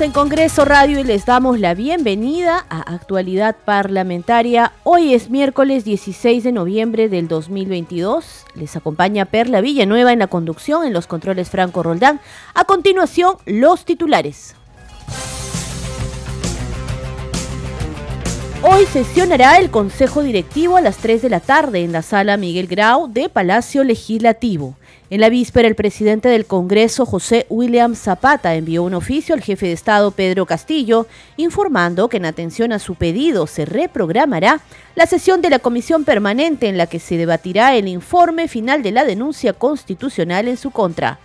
En Congreso Radio y les damos la bienvenida a Actualidad Parlamentaria. Hoy es miércoles 16 de noviembre del 2022. Les acompaña Perla Villanueva en la conducción, en los controles Franco Roldán. A continuación, los titulares. Hoy sesionará el Consejo Directivo a las 3 de la tarde en la sala Miguel Grau de Palacio Legislativo. En la víspera, el presidente del Congreso, José William Zapata, envió un oficio al jefe de Estado, Pedro Castillo, informando que en atención a su pedido se reprogramará la sesión de la comisión permanente en la que se debatirá el informe final de la denuncia constitucional en su contra.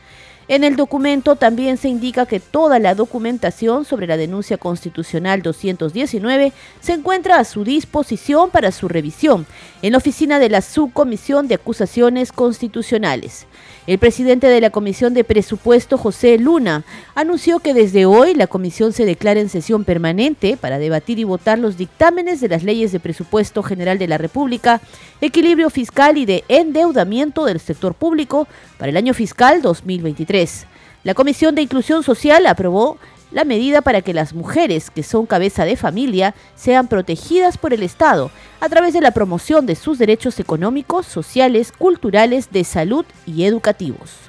En el documento también se indica que toda la documentación sobre la denuncia constitucional 219 se encuentra a su disposición para su revisión en la oficina de la Subcomisión de Acusaciones Constitucionales. El presidente de la Comisión de Presupuesto, José Luna, anunció que desde hoy la comisión se declara en sesión permanente para debatir y votar los dictámenes de las leyes de presupuesto general de la República, equilibrio fiscal y de endeudamiento del sector público para el año fiscal 2023. La Comisión de Inclusión Social aprobó la medida para que las mujeres que son cabeza de familia sean protegidas por el Estado a través de la promoción de sus derechos económicos, sociales, culturales, de salud y educativos.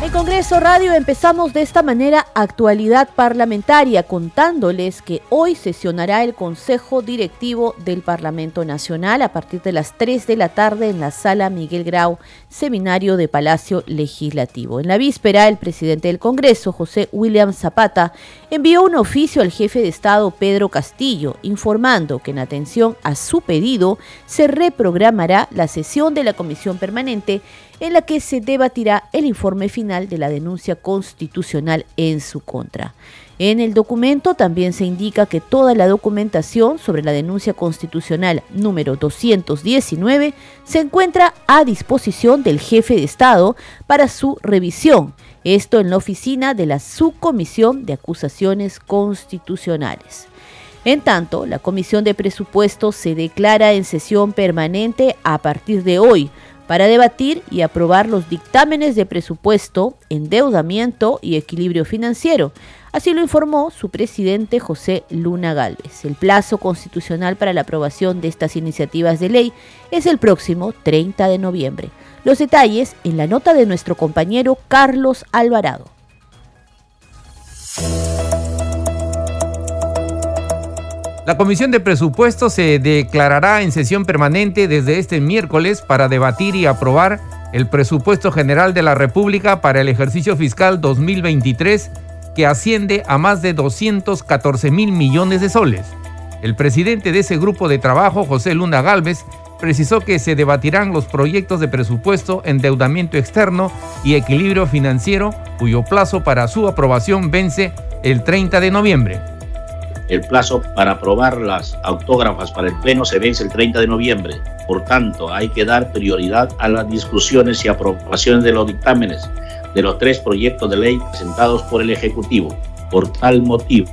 En Congreso Radio empezamos de esta manera actualidad parlamentaria contándoles que hoy sesionará el Consejo Directivo del Parlamento Nacional a partir de las 3 de la tarde en la sala Miguel Grau, seminario de Palacio Legislativo. En la víspera, el presidente del Congreso, José William Zapata, envió un oficio al jefe de Estado, Pedro Castillo, informando que en atención a su pedido se reprogramará la sesión de la Comisión Permanente en la que se debatirá el informe final de la denuncia constitucional en su contra. En el documento también se indica que toda la documentación sobre la denuncia constitucional número 219 se encuentra a disposición del jefe de Estado para su revisión, esto en la oficina de la Subcomisión de Acusaciones Constitucionales. En tanto, la Comisión de Presupuestos se declara en sesión permanente a partir de hoy, para debatir y aprobar los dictámenes de presupuesto, endeudamiento y equilibrio financiero. Así lo informó su presidente José Luna Galvez. El plazo constitucional para la aprobación de estas iniciativas de ley es el próximo 30 de noviembre. Los detalles en la nota de nuestro compañero Carlos Alvarado. La Comisión de Presupuestos se declarará en sesión permanente desde este miércoles para debatir y aprobar el presupuesto general de la República para el ejercicio fiscal 2023 que asciende a más de 214 mil millones de soles. El presidente de ese grupo de trabajo, José Luna Galvez, precisó que se debatirán los proyectos de presupuesto, endeudamiento externo y equilibrio financiero, cuyo plazo para su aprobación vence el 30 de noviembre. El plazo para aprobar las autógrafas para el Pleno se vence el 30 de noviembre. Por tanto, hay que dar prioridad a las discusiones y aprobaciones de los dictámenes de los tres proyectos de ley presentados por el Ejecutivo. Por tal motivo,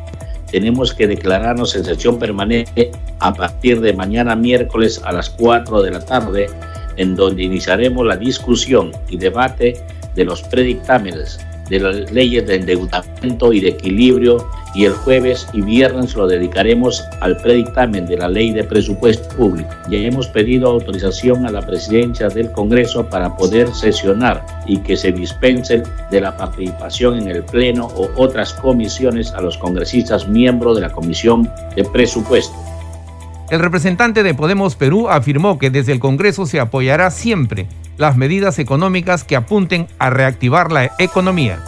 tenemos que declararnos en sesión permanente a partir de mañana miércoles a las 4 de la tarde, en donde iniciaremos la discusión y debate de los predictámenes de las leyes de endeudamiento y de equilibrio y el jueves y viernes lo dedicaremos al predictamen de la ley de presupuesto público. Ya hemos pedido autorización a la presidencia del Congreso para poder sesionar y que se dispense de la participación en el Pleno o otras comisiones a los congresistas miembros de la Comisión de Presupuesto. El representante de Podemos Perú afirmó que desde el Congreso se apoyará siempre las medidas económicas que apunten a reactivar la economía.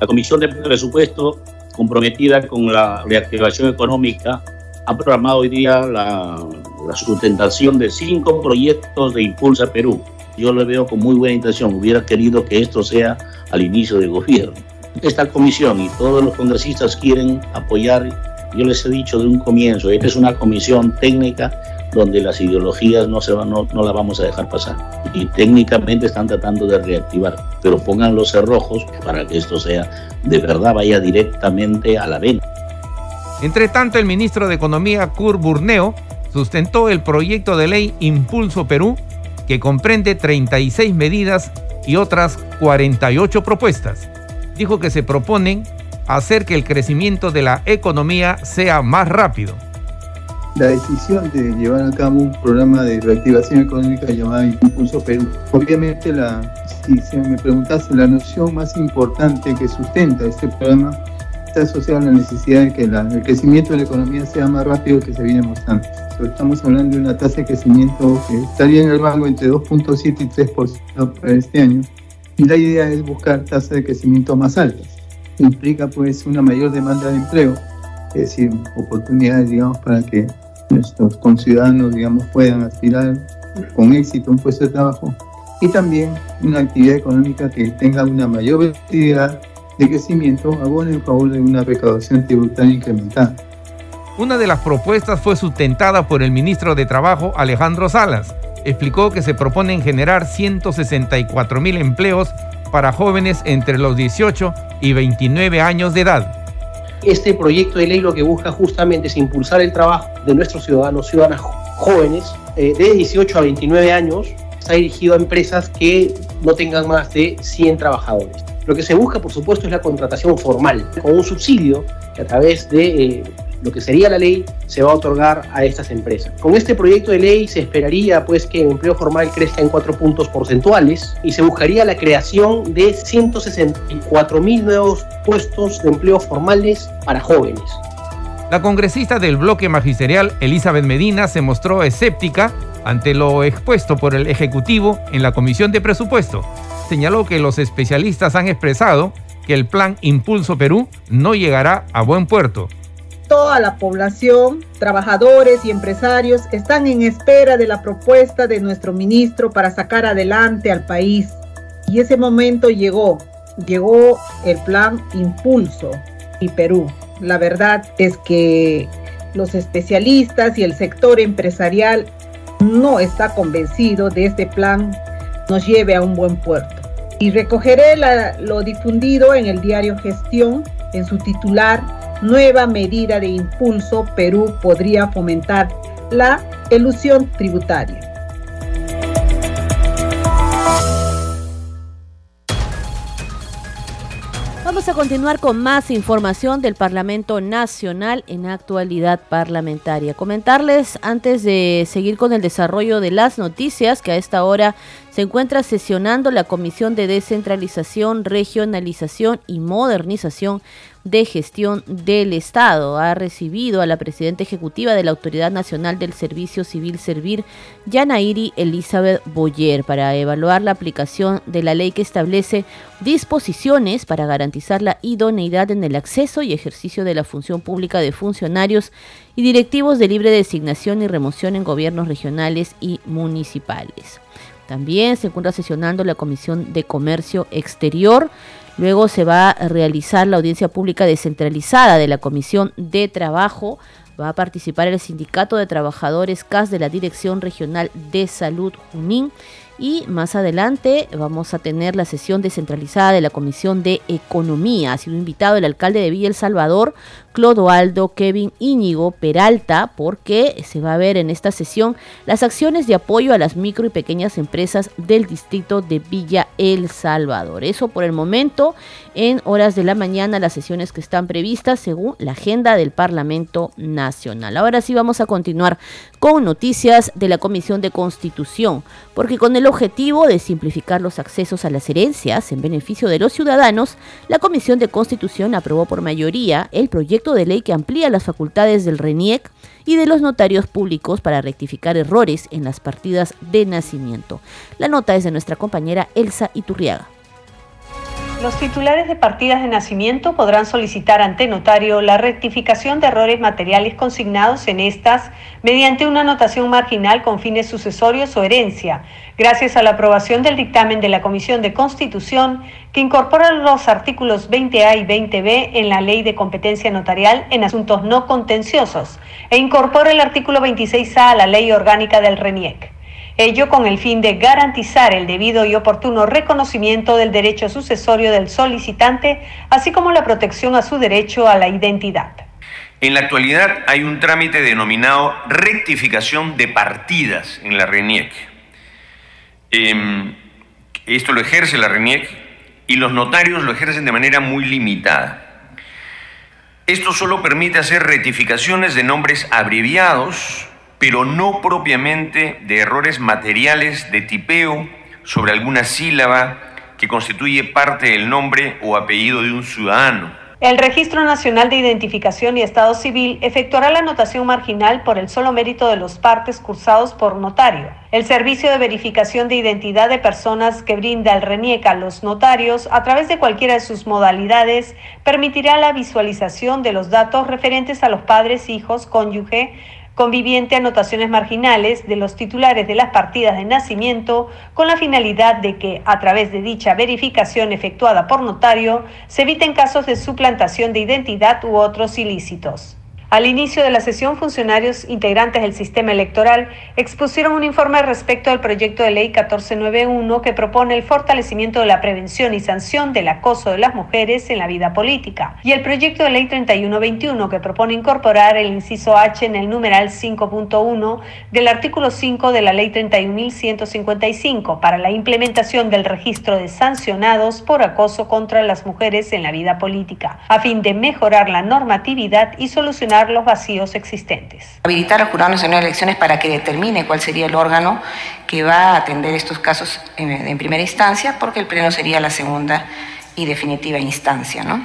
La Comisión de Presupuesto, comprometida con la reactivación económica, ha programado hoy día la, sustentación de cinco proyectos de Impulsa Perú. Yo lo veo con muy buena intención. Hubiera querido que esto sea al inicio del gobierno. Esta comisión y todos los congresistas quieren apoyar Yo les he dicho de un comienzo, esta es una comisión técnica donde las ideologías no, se van, no, no la vamos a dejar pasar. Y técnicamente están tratando de reactivar, pero pongan los cerrojos para que esto sea de verdad, vaya directamente a la venta. Entre tanto, el ministro de Economía, Kurt Burneo, sustentó el proyecto de ley Impulso Perú, que comprende 36 medidas y otras 48 propuestas. Dijo que se proponen hacer que el crecimiento de la economía sea más rápido la decisión de llevar a cabo un programa de reactivación económica llamado Impulso Perú. Obviamente, la, si se me preguntase, la noción más importante que sustenta este programa está asociada a la necesidad de que el crecimiento de la economía sea más rápido que se viene mostrando. Estamos hablando de una tasa de crecimiento que estaría en el rango entre 2.7 y 3% para este año. Y la idea es buscar tasas de crecimiento más altas. Implica pues una mayor demanda de empleo, es decir, oportunidades, digamos, para que nuestros conciudadanos, digamos, puedan aspirar con éxito a un puesto de trabajo y también una actividad económica que tenga una mayor velocidad de crecimiento abone en favor de una recaudación tributaria incrementada. Una de las propuestas fue sustentada por el ministro de Trabajo Alejandro Salas. Explicó que se proponen generar 164 mil empleos para jóvenes entre los 18 y 29 años de edad. Este proyecto de ley lo que busca justamente es impulsar el trabajo de nuestros ciudadanos, ciudadanas jóvenes eh, de 18 a 29 años. Está dirigido a empresas que no tengan más de 100 trabajadores. Lo que se busca, por supuesto, es la contratación formal, con un subsidio que a través de eh, lo que sería la ley se va a otorgar a estas empresas. Con este proyecto de ley se esperaría pues que el empleo formal crezca en cuatro puntos porcentuales y se buscaría la creación de 164 mil nuevos puestos de empleo formales para jóvenes. La congresista del bloque magisterial, Elizabeth Medina, se mostró escéptica ante lo expuesto por el Ejecutivo en la Comisión de Presupuesto. Señaló que los especialistas han expresado que el plan Impulso Perú no llegará a buen puerto toda la población, trabajadores y empresarios están en espera de la propuesta de nuestro ministro para sacar adelante al país. Y ese momento llegó, llegó el plan Impulso y Perú. La verdad es que los especialistas y el sector empresarial no está convencido de este plan nos lleve a un buen puerto. Y recogeré lo difundido en el diario Gestión en su titular nueva medida de impulso, Perú podría fomentar la elusión tributaria. Vamos a continuar con más información del Parlamento Nacional en actualidad parlamentaria. Comentarles antes de seguir con el desarrollo de las noticias que a esta hora se encuentra sesionando la Comisión de Descentralización, Regionalización y Modernización de Gestión del Estado. Ha recibido a la presidenta ejecutiva de la Autoridad Nacional del Servicio Civil Servir, Yanairi Elizabeth Boyer, para evaluar la aplicación de la ley que establece disposiciones para garantizar la idoneidad en el acceso y ejercicio de la función pública de funcionarios y directivos de libre designación y remoción en gobiernos regionales y municipales. También se encuentra sesionando la Comisión de Comercio Exterior. Luego se va a realizar la audiencia pública descentralizada de la Comisión de Trabajo. Va a participar el Sindicato de Trabajadores CAS de la Dirección Regional de Salud Junín y más adelante vamos a tener la sesión descentralizada de la Comisión de Economía. Ha sido invitado el alcalde de Villa El Salvador, Clodoaldo Kevin Íñigo Peralta, porque se va a ver en esta sesión las acciones de apoyo a las micro y pequeñas empresas del distrito de Villa El Salvador. Eso por el momento, en horas de la mañana, las sesiones que están previstas según la agenda del Parlamento Nacional. Ahora sí vamos a continuar con noticias de la Comisión de Constitución, porque con el objetivo de simplificar los accesos a las herencias en beneficio de los ciudadanos, la Comisión de Constitución aprobó por mayoría el proyecto de ley que amplía las facultades del RENIEC y de los notarios públicos para rectificar errores en las partidas de nacimiento. La nota es de nuestra compañera Elsa Iturriaga. Los titulares de partidas de nacimiento podrán solicitar ante notario la rectificación de errores materiales consignados en estas mediante una anotación marginal con fines sucesorios o herencia, gracias a la aprobación del dictamen de la Comisión de Constitución que incorpora los artículos 20A y 20B en la Ley de Competencia Notarial en asuntos no contenciosos e incorpora el artículo 26A a la Ley Orgánica del RENIEC ello con el fin de garantizar el debido y oportuno reconocimiento del derecho sucesorio del solicitante, así como la protección a su derecho a la identidad. En la actualidad hay un trámite denominado rectificación de partidas en la RENIEC. Em, esto lo ejerce la RENIEC y los notarios lo ejercen de manera muy limitada. Esto solo permite hacer rectificaciones de nombres abreviados pero no propiamente de errores materiales de tipeo sobre alguna sílaba que constituye parte del nombre o apellido de un ciudadano. El Registro Nacional de Identificación y Estado Civil efectuará la anotación marginal por el solo mérito de los partes cursados por notario. El servicio de verificación de identidad de personas que brinda el RENIEC a los notarios a través de cualquiera de sus modalidades permitirá la visualización de los datos referentes a los padres, hijos, cónyuge, conviviente anotaciones marginales de los titulares de las partidas de nacimiento con la finalidad de que, a través de dicha verificación efectuada por notario, se eviten casos de suplantación de identidad u otros ilícitos. Al inicio de la sesión, funcionarios integrantes del sistema electoral expusieron un informe respecto al proyecto de ley 1491 que propone el fortalecimiento de la prevención y sanción del acoso de las mujeres en la vida política. Y el proyecto de ley 3121 que propone incorporar el inciso H en el numeral 5.1 del artículo 5 de la ley 31.155 para la implementación del registro de sancionados por acoso contra las mujeres en la vida política, a fin de mejorar la normatividad y solucionar los vacíos existentes. Habilitar al Jurado Nacional de Elecciones para que determine cuál sería el órgano que va a atender estos casos en, en primera instancia, porque el Pleno sería la segunda y definitiva instancia, ¿no?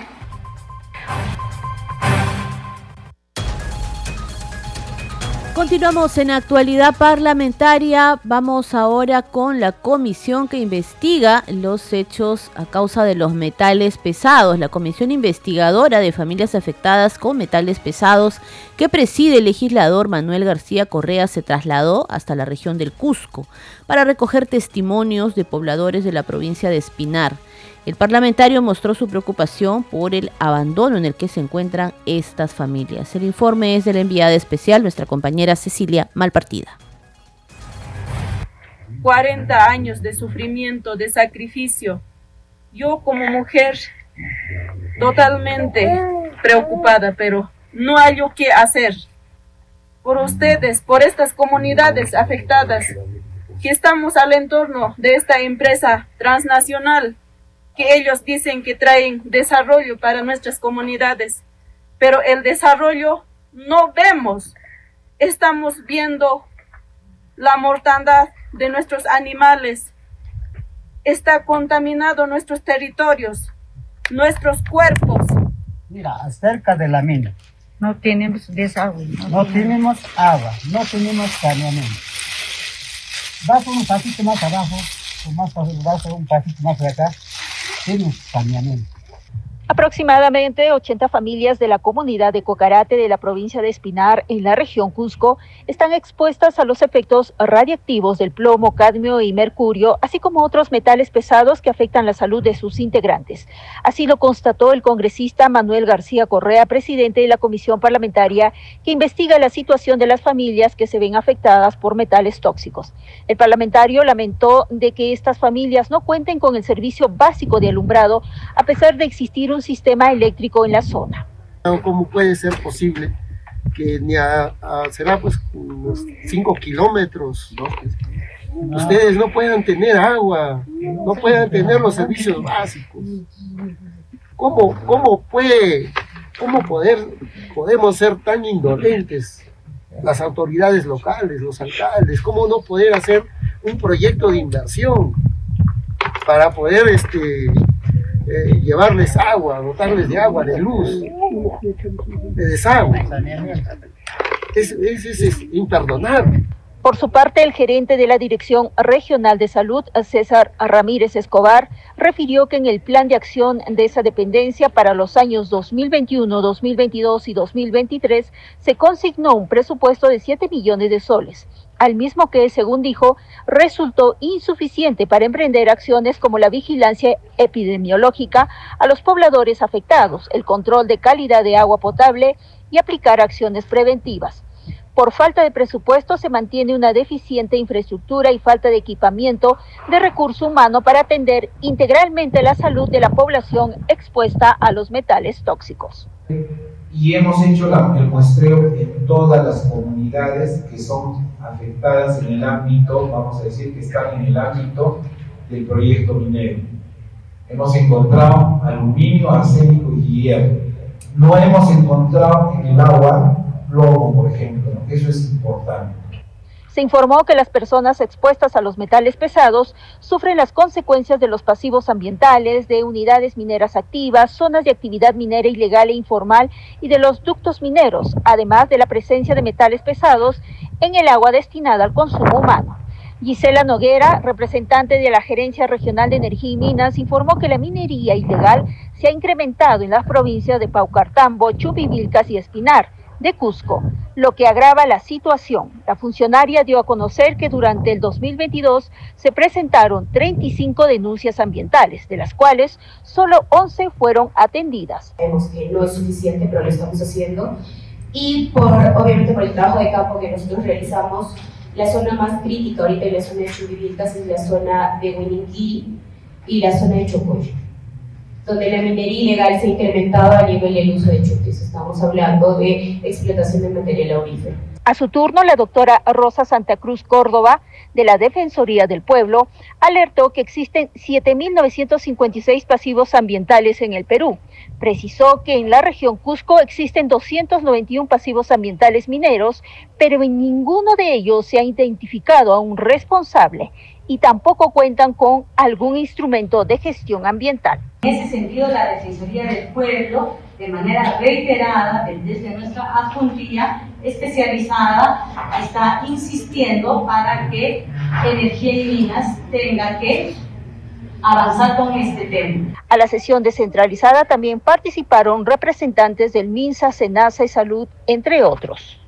Continuamos en actualidad parlamentaria. Vamos ahora con la comisión que investiga los hechos a causa de los metales pesados. La comisión investigadora de familias afectadas con metales pesados que preside el legislador Manuel García Correa se trasladó hasta la región del Cusco para recoger testimonios de pobladores de la provincia de Espinar. El parlamentario mostró su preocupación por el abandono en el que se encuentran estas familias. El informe es de la enviada especial, nuestra compañera Cecilia Malpartida. 40 años de sufrimiento, de sacrificio. Yo como mujer totalmente preocupada, pero no hay lo que hacer. Por ustedes, por estas comunidades afectadas que estamos al entorno de esta empresa transnacional que ellos dicen que traen desarrollo para nuestras comunidades, pero el desarrollo no vemos. Estamos viendo la mortandad de nuestros animales. Está contaminado nuestros territorios, nuestros cuerpos. Mira, acerca de la mina. No tenemos desagüe. No, tenemos agua, no tenemos saneamiento. Vas un pasito más abajo, o más vas un pasito más de acá, Aproximadamente 80 familias de la comunidad de Cocarate de la provincia de Espinar, en la región Cusco, están expuestas a los efectos radiactivos del plomo, cadmio y mercurio, así como otros metales pesados que afectan la salud de sus integrantes. Así lo constató el congresista Manuel García Correa, presidente de la comisión parlamentaria que investiga la situación de las familias que se ven afectadas por metales tóxicos. El parlamentario lamentó de que estas familias no cuenten con el servicio básico de alumbrado a pesar de existir un sistema eléctrico en la zona. ¿Cómo puede ser posible que ni a, será pues unos 5 kilómetros ustedes no puedan tener agua, no puedan tener los servicios básicos? ¿Cómo, cómo puede, cómo poder, podemos ser tan indolentes las autoridades locales, los alcaldes, cómo no poder hacer un proyecto de inversión para poder este, eh, llevarles agua, dotarles de agua, de luz, de desagüe. Es, es, imperdonable. Por su parte, el gerente de la Dirección Regional de Salud, César Ramírez Escobar, refirió que en el plan de acción de esa dependencia para los años 2021, 2022 y 2023 se consignó un presupuesto de 7 millones de soles, al mismo que, según dijo, resultó insuficiente para emprender acciones como la vigilancia epidemiológica a los pobladores afectados, el control de calidad de agua potable y aplicar acciones preventivas. Por falta de presupuesto se mantiene una deficiente infraestructura y falta de equipamiento de recurso humano para atender integralmente la salud de la población expuesta a los metales tóxicos. Y hemos hecho el muestreo en todas las comunidades que son afectadas en el ámbito, vamos a decir que están en el ámbito del proyecto minero. Hemos encontrado aluminio, arsénico y hierro. No hemos encontrado en el agua plomo, por ejemplo. Eso es importante. Se informó que las personas expuestas a los metales pesados sufren las consecuencias de los pasivos ambientales, de unidades mineras activas, zonas de actividad minera ilegal e informal y de los ductos mineros, además de la presencia de metales pesados en el agua destinada al consumo humano. Gisela Noguera, representante de la Gerencia Regional de Energía y Minas, informó que la minería ilegal se ha incrementado en las provincias de Paucartambo, Chupivilcas y Espinar de Cusco, lo que agrava la situación. La funcionaria dio a conocer que durante el 2022 se presentaron 35 denuncias ambientales, de las cuales solo 11 fueron atendidas. Vemos que no es suficiente, pero lo estamos haciendo. Y por, obviamente por el trabajo de campo que nosotros realizamos, la zona más crítica ahorita en la zona de Chubivilcas es la zona de Huiniquí y la zona de Chocoyo donde la minería ilegal se ha incrementado a nivel del uso de chutes. Estamos hablando de explotación de material aurífero. A su turno, la doctora Rosa Santa Cruz Córdoba, de la Defensoría del Pueblo, alertó que existen 7.956 pasivos ambientales en el Perú. Precisó que en la región Cusco existen 291 pasivos ambientales mineros, pero en ninguno de ellos se ha identificado a un responsable y tampoco cuentan con algún instrumento de gestión ambiental. En ese sentido, la Defensoría del Pueblo, de manera reiterada, desde nuestra adjuntía especializada, está insistiendo para que Energía y Minas tenga que avanzar con este tema. A la sesión descentralizada también participaron representantes del MINSA, SENASA y Salud, entre otros.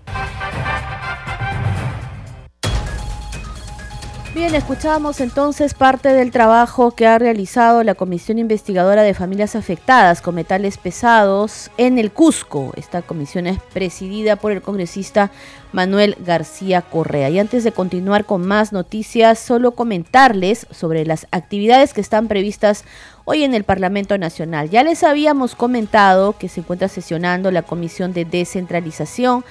Bien, escuchamos entonces parte del trabajo que ha realizado la Comisión Investigadora de Familias Afectadas con Metales Pesados en el Cusco. Esta comisión es presidida por el congresista Manuel García Correa. Y antes de continuar con más noticias, solo comentarles sobre las actividades que están previstas hoy en el Parlamento Nacional. Ya les habíamos comentado que se encuentra sesionando la Comisión de Descentralización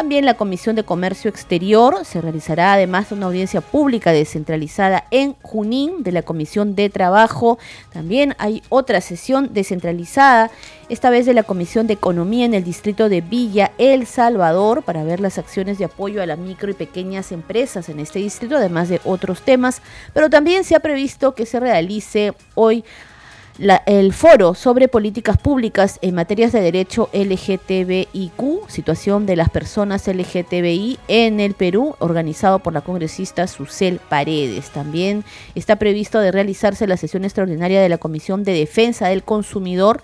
también la Comisión de Comercio Exterior se realizará además una audiencia pública descentralizada en Junín de la Comisión de Trabajo. También hay otra sesión descentralizada, esta vez de la Comisión de Economía en el distrito de Villa El Salvador, para ver las acciones de apoyo a las micro y pequeñas empresas en este distrito, además de otros temas. Pero también se ha previsto que se realice hoy el foro sobre políticas públicas en materias de derecho LGTBIQ, situación de las personas LGTBI en el Perú, organizado por la congresista Susel Paredes. También está previsto de realizarse la sesión extraordinaria de la Comisión de Defensa del Consumidor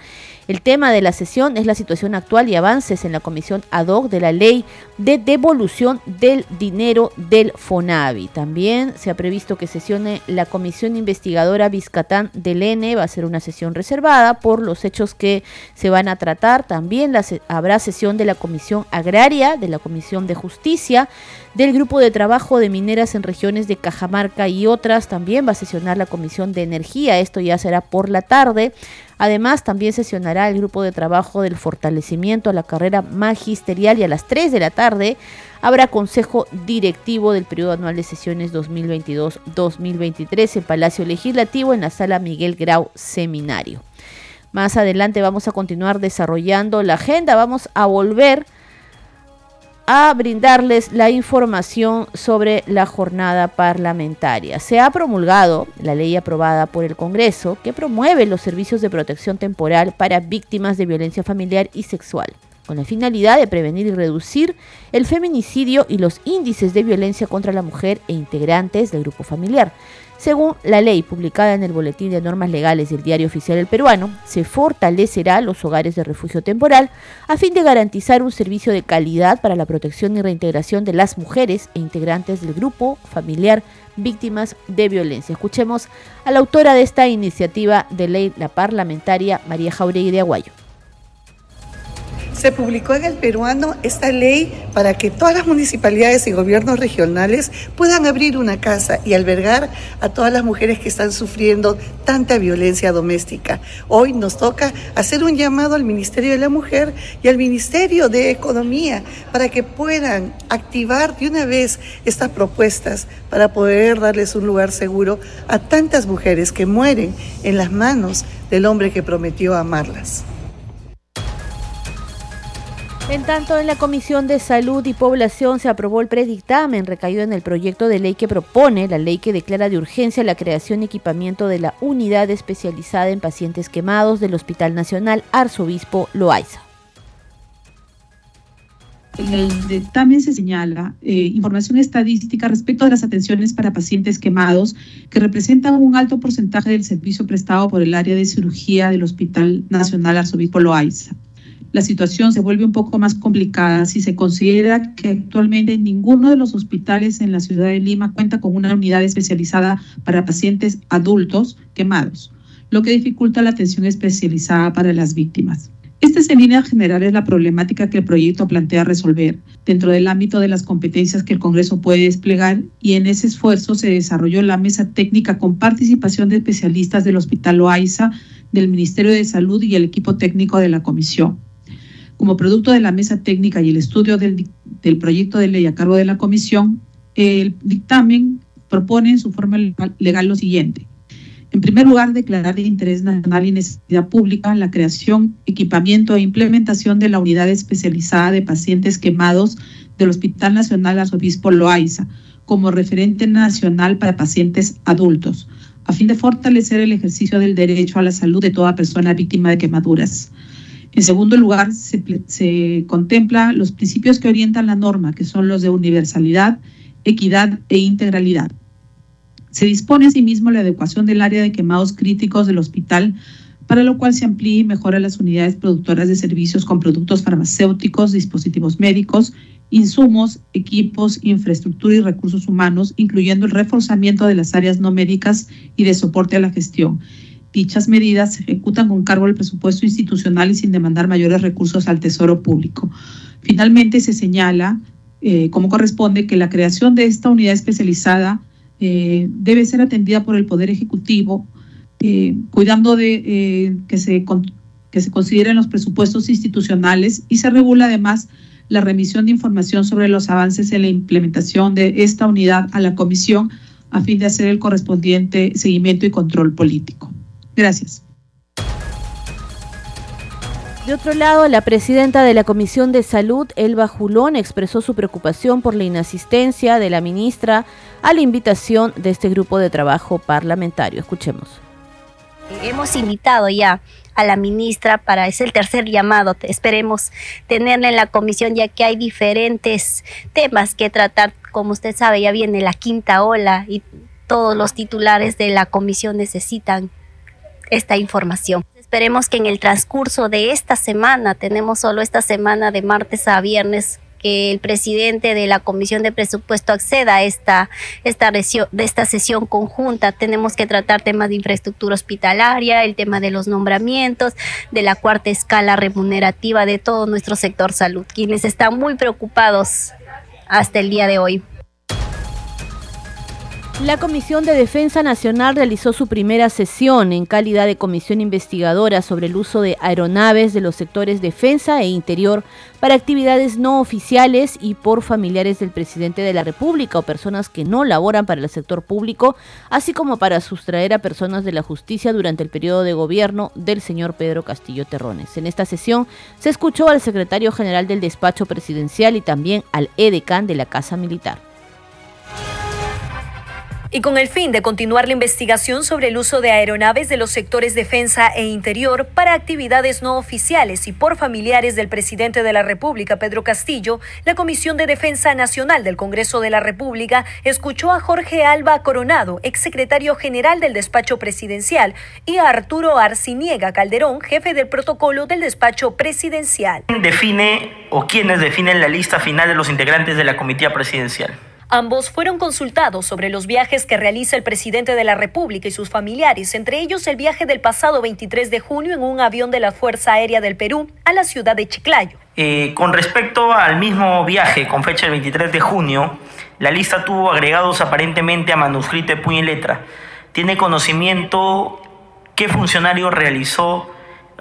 el tema de la sesión es la situación actual y avances en la comisión ad hoc de la ley de devolución del dinero del FONAVI. También se ha previsto que sesione la comisión investigadora Vizcatán del N. Va a ser una sesión reservada por los hechos que se van a tratar. También habrá sesión de la comisión agraria, de la comisión de justicia, del grupo de trabajo de mineras en regiones de Cajamarca y otras. También va a sesionar la comisión de energía. Esto ya será por la tarde. Además, también sesionará el grupo de trabajo del fortalecimiento a la carrera magisterial y a las 3 de la tarde habrá consejo directivo del periodo anual de sesiones 2022-2023 en Palacio Legislativo en la sala Miguel Grau Seminario. Más adelante vamos a continuar desarrollando la agenda, vamos a volver a brindarles la información sobre la jornada parlamentaria. Se ha promulgado la ley aprobada por el Congreso que promueve los servicios de protección temporal para víctimas de violencia familiar y sexual. Con la finalidad de prevenir y reducir el feminicidio y los índices de violencia contra la mujer e integrantes del grupo familiar. Según la ley publicada en el Boletín de Normas Legales del Diario Oficial del Peruano, se fortalecerá los hogares de refugio temporal a fin de garantizar un servicio de calidad para la protección y reintegración de las mujeres e integrantes del grupo familiar víctimas de violencia. Escuchemos a la autora de esta iniciativa de ley, la parlamentaria María Jauregui de Aguayo se publicó en el peruano esta ley para que todas las municipalidades y gobiernos regionales puedan abrir una casa y albergar a todas las mujeres que están sufriendo tanta violencia doméstica. Hoy nos toca hacer un llamado al Ministerio de la Mujer y al Ministerio de Economía para que puedan activar de una vez estas propuestas para poder darles un lugar seguro a tantas mujeres que mueren en las manos del hombre que prometió amarlas. En tanto, en la Comisión de Salud y Población se aprobó el predictamen recaído en el proyecto de ley que propone la ley que declara de urgencia la creación y equipamiento de la unidad especializada en pacientes quemados del Hospital Nacional Arzobispo Loaiza. En el dictamen se señala eh, información estadística respecto a las atenciones para pacientes quemados que representan un alto porcentaje del servicio prestado por el área de cirugía del Hospital Nacional Arzobispo Loaiza la situación se vuelve un poco más complicada si se considera que actualmente ninguno de los hospitales en la ciudad de Lima cuenta con una unidad especializada para pacientes adultos quemados, lo que dificulta la atención especializada para las víctimas. Esta es en general es la problemática que el proyecto plantea resolver dentro del ámbito de las competencias que el Congreso puede desplegar y en ese esfuerzo se desarrolló la mesa técnica con participación de especialistas del Hospital Loaiza, del Ministerio de Salud y el equipo técnico de la Comisión. Como producto de la mesa técnica y el estudio del, proyecto de ley a cargo de la comisión, el dictamen propone en su forma legal lo siguiente. En primer lugar, declarar de interés nacional y necesidad pública la creación, equipamiento e implementación de la unidad especializada de pacientes quemados del Hospital Nacional Arzobispo Loaiza como referente nacional para pacientes adultos, a fin de fortalecer el ejercicio del derecho a la salud de toda persona víctima de quemaduras. En segundo lugar, se, contempla los principios que orientan la norma, que son los de universalidad, equidad e integralidad. Se dispone asimismo la adecuación del área de quemados críticos del hospital, para lo cual se amplía y mejora las unidades productoras de servicios con productos farmacéuticos, dispositivos médicos, insumos, equipos, infraestructura y recursos humanos, incluyendo el reforzamiento de las áreas no médicas y de soporte a la gestión Dichas medidas se ejecutan con cargo del presupuesto institucional y sin demandar mayores recursos al Tesoro Público. Finalmente, se señala, eh, como corresponde, que la creación de esta unidad especializada eh, debe ser atendida por el Poder Ejecutivo, eh, cuidando de que, se, que se consideren los presupuestos institucionales y se regula además la remisión de información sobre los avances en la implementación de esta unidad a la Comisión a fin de hacer el correspondiente seguimiento y control político. Gracias. De otro lado, la presidenta de la Comisión de Salud, Elba Julón, expresó su preocupación por la inasistencia de la ministra a la invitación de este grupo de trabajo parlamentario. Escuchemos. Hemos invitado ya a la ministra para, es el tercer llamado, esperemos tenerla en la comisión ya que hay diferentes temas que tratar, como usted sabe, ya viene la quinta ola y todos los titulares de la comisión necesitan esta información. Esperemos que en el transcurso de esta semana, tenemos solo esta semana de martes a viernes, que el presidente de la Comisión de Presupuesto acceda a esta, esta, de esta sesión conjunta. Tenemos que tratar temas de infraestructura hospitalaria, el tema de los nombramientos, de la cuarta escala remunerativa de todo nuestro sector salud, quienes están muy preocupados hasta el día de hoy. La Comisión de Defensa Nacional realizó su primera sesión en calidad de comisión investigadora sobre el uso de aeronaves de los sectores defensa e interior para actividades no oficiales y por familiares del presidente de la República o personas que no laboran para el sector público, así como para sustraer a personas de la justicia durante el periodo de gobierno del señor Pedro Castillo Terrones. En esta sesión se escuchó al secretario general del despacho presidencial y también al edecán de la Casa Militar. Y con el fin de continuar la investigación sobre el uso de aeronaves de los sectores defensa e interior para actividades no oficiales y por familiares del presidente de la República, Pedro Castillo, la Comisión de Defensa Nacional del Congreso de la República escuchó a Jorge Alba Coronado, exsecretario general del despacho presidencial, y a Arturo Arciniega Calderón, jefe del protocolo del despacho presidencial. Define o quiénes definen la lista final de los integrantes de la comitiva presidencial. Ambos fueron consultados sobre los viajes que realiza el presidente de la República y sus familiares, entre ellos el viaje del pasado 23 de junio en un avión de la Fuerza Aérea del Perú a la ciudad de Chiclayo. Eh, con respecto al mismo viaje con fecha del 23 de junio, la lista tuvo agregados aparentemente a manuscrito de puño y letra. ¿Tiene conocimiento qué funcionario realizó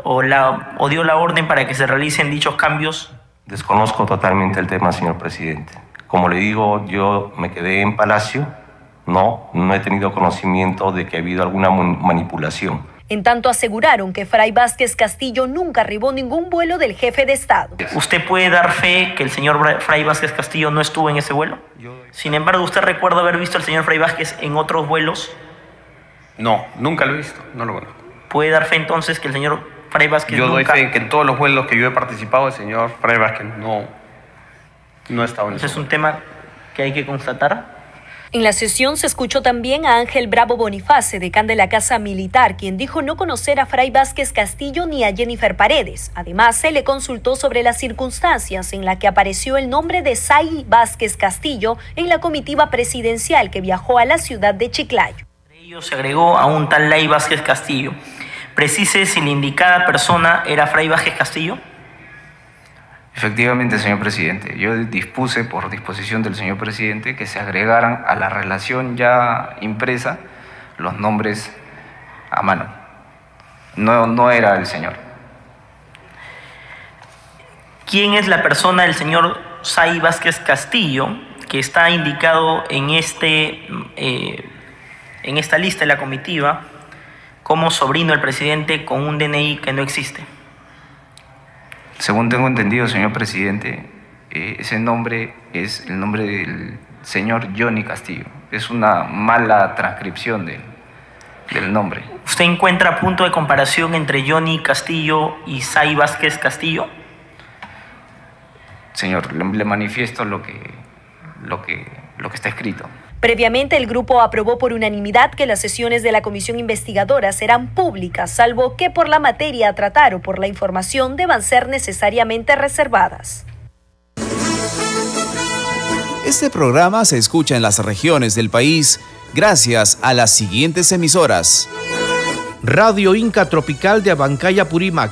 o, la, o dio la orden para que se realicen dichos cambios? Desconozco totalmente el tema, señor presidente. Como le digo, yo me quedé en Palacio, no, no he tenido conocimiento de que ha habido alguna manipulación. En tanto aseguraron que Fray Vázquez Castillo nunca arribó ningún vuelo del jefe de Estado. ¿Usted puede dar fe que el señor Fray Vázquez Castillo no estuvo en ese vuelo? Sin embargo, ¿usted recuerda haber visto al señor Fray Vázquez en otros vuelos? No, nunca lo he visto, no lo conozco. ¿Puede dar fe entonces que el señor Fray Vázquez Yo nunca... doy fe en que en todos los vuelos que yo he participado, el señor Fray Vázquez no, no estaba en ese es un tema que hay que constatar. En la sesión se escuchó también a Ángel Bravo Boniface, decán de la Casa Militar, quien dijo no conocer a Fray Vázquez Castillo ni a Jennifer Paredes. Además, se le consultó sobre las circunstancias en las que apareció el nombre de Say Vázquez Castillo en la comitiva presidencial que viajó a la ciudad de Chiclayo. Entre ellos se agregó a un tal Ley Vázquez Castillo. Precise si la indicada persona era Fray Vázquez Castillo. Efectivamente, señor presidente, yo dispuse por disposición del señor presidente que se agregaran a la relación ya impresa los nombres a mano. No, no era el señor. ¿Quién es la persona del señor Say Vázquez Castillo que está indicado en, este, eh, en esta lista de la comitiva como sobrino del presidente con un DNI que no existe? Según tengo entendido, señor presidente, eh, ese nombre es el nombre del señor Johnny Castillo. Es una mala transcripción de, del nombre. ¿Usted encuentra punto de comparación entre Johnny Castillo y Say Vázquez Castillo? Señor, le, le manifiesto lo que, lo, que, lo que está escrito. Previamente, el grupo aprobó por unanimidad que las sesiones de la comisión investigadora serán públicas, salvo que por la materia a tratar o por la información deban ser necesariamente reservadas. Este programa se escucha en las regiones del país gracias a las siguientes emisoras. Radio Inca Tropical de Abancaya Purímac,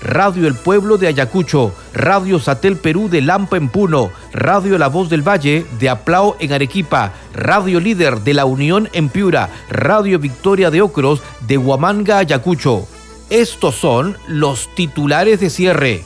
Radio El Pueblo de Ayacucho, Radio Satel Perú de Lampa en Puno, Radio La Voz del Valle de Aplao en Arequipa, Radio Líder de La Unión en Piura, Radio Victoria de Ocros de Huamanga, Ayacucho. Estos son los titulares de cierre.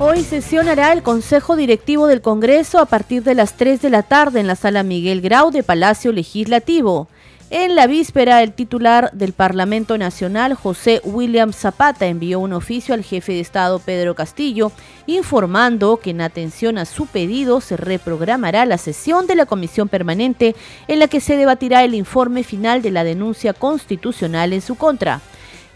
Hoy sesionará el Consejo Directivo del Congreso a partir de las 3 de la tarde en la Sala Miguel Grau de Palacio Legislativo. En la víspera, el titular del Parlamento Nacional, José William Zapata, envió un oficio al jefe de Estado, Pedro Castillo, informando que en atención a su pedido se reprogramará la sesión de la Comisión Permanente en la que se debatirá el informe final de la denuncia constitucional en su contra.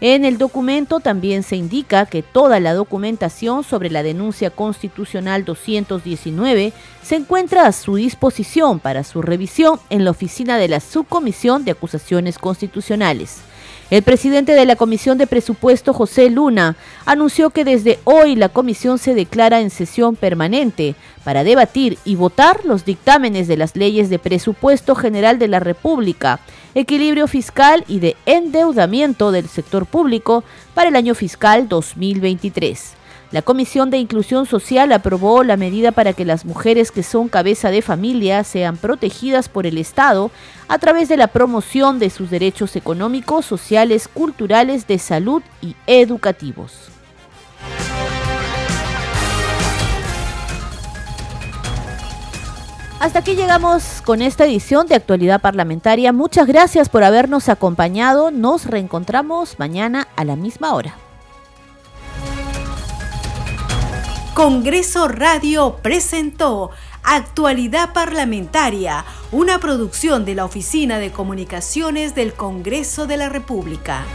En el documento también se indica que toda la documentación sobre la denuncia constitucional 219 se encuentra a su disposición para su revisión en la oficina de la Subcomisión de Acusaciones Constitucionales. El presidente de la Comisión de Presupuesto, José Luna, anunció que desde hoy la comisión se declara en sesión permanente para debatir y votar los dictámenes de las leyes de presupuesto general de la República, equilibrio fiscal y de endeudamiento del sector público para el año fiscal 2023. La Comisión de Inclusión Social aprobó la medida para que las mujeres que son cabeza de familia sean protegidas por el Estado a través de la promoción de sus derechos económicos, sociales, culturales, de salud y educativos. Hasta aquí llegamos con esta edición de Actualidad Parlamentaria. Muchas gracias por habernos acompañado. Nos reencontramos mañana a la misma hora. Congreso Radio presentó Actualidad Parlamentaria, una producción de la Oficina de Comunicaciones del Congreso de la República.